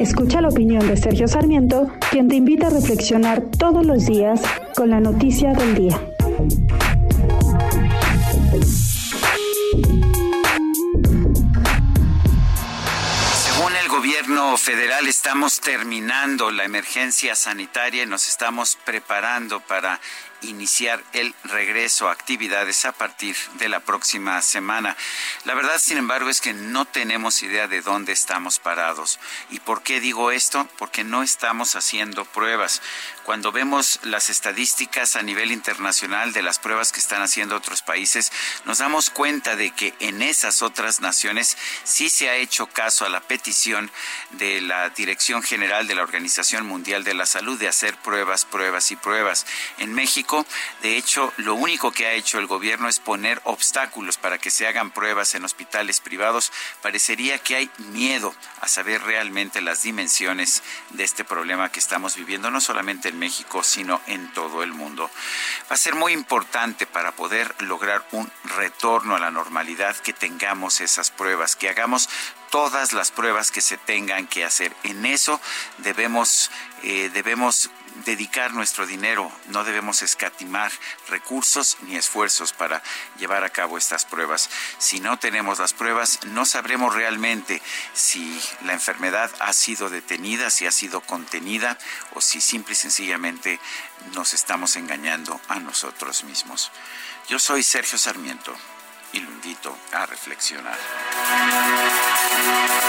Escucha la opinión de Sergio Sarmiento, quien te invita a reflexionar todos los días con la noticia del día. Según el gobierno federal, estamos terminando la emergencia sanitaria y nos estamos preparando para iniciar el regreso a actividades a partir de la próxima semana. La verdad, sin embargo, es que no tenemos idea de dónde estamos parados. ¿Y por qué digo esto? Porque no estamos haciendo pruebas. Cuando vemos las estadísticas a nivel internacional de las pruebas que están haciendo otros países, nos damos cuenta de que en esas otras naciones sí se ha hecho caso a la petición de la Dirección General de la Organización Mundial de la Salud de hacer pruebas, pruebas y pruebas. En México, de hecho, lo único que ha hecho el gobierno es poner obstáculos para que se hagan pruebas en hospitales privados. Parecería que hay miedo a saber realmente las dimensiones de este problema que estamos viviendo, no solamente en México, sino en todo el mundo. Va a ser muy importante para poder lograr un retorno a la normalidad que tengamos esas pruebas, que hagamos todas las pruebas que se tengan que hacer. En eso debemos, eh, debemos dedicar nuestro dinero, no debemos escatimar recursos ni esfuerzos para llevar a cabo estas pruebas. Si no tenemos las pruebas, no sabremos realmente si la enfermedad ha sido detenida, si ha sido contenida o si simple y sencillamente nos estamos engañando a nosotros mismos. Yo soy Sergio Sarmiento y lo invito a reflexionar. Yeah.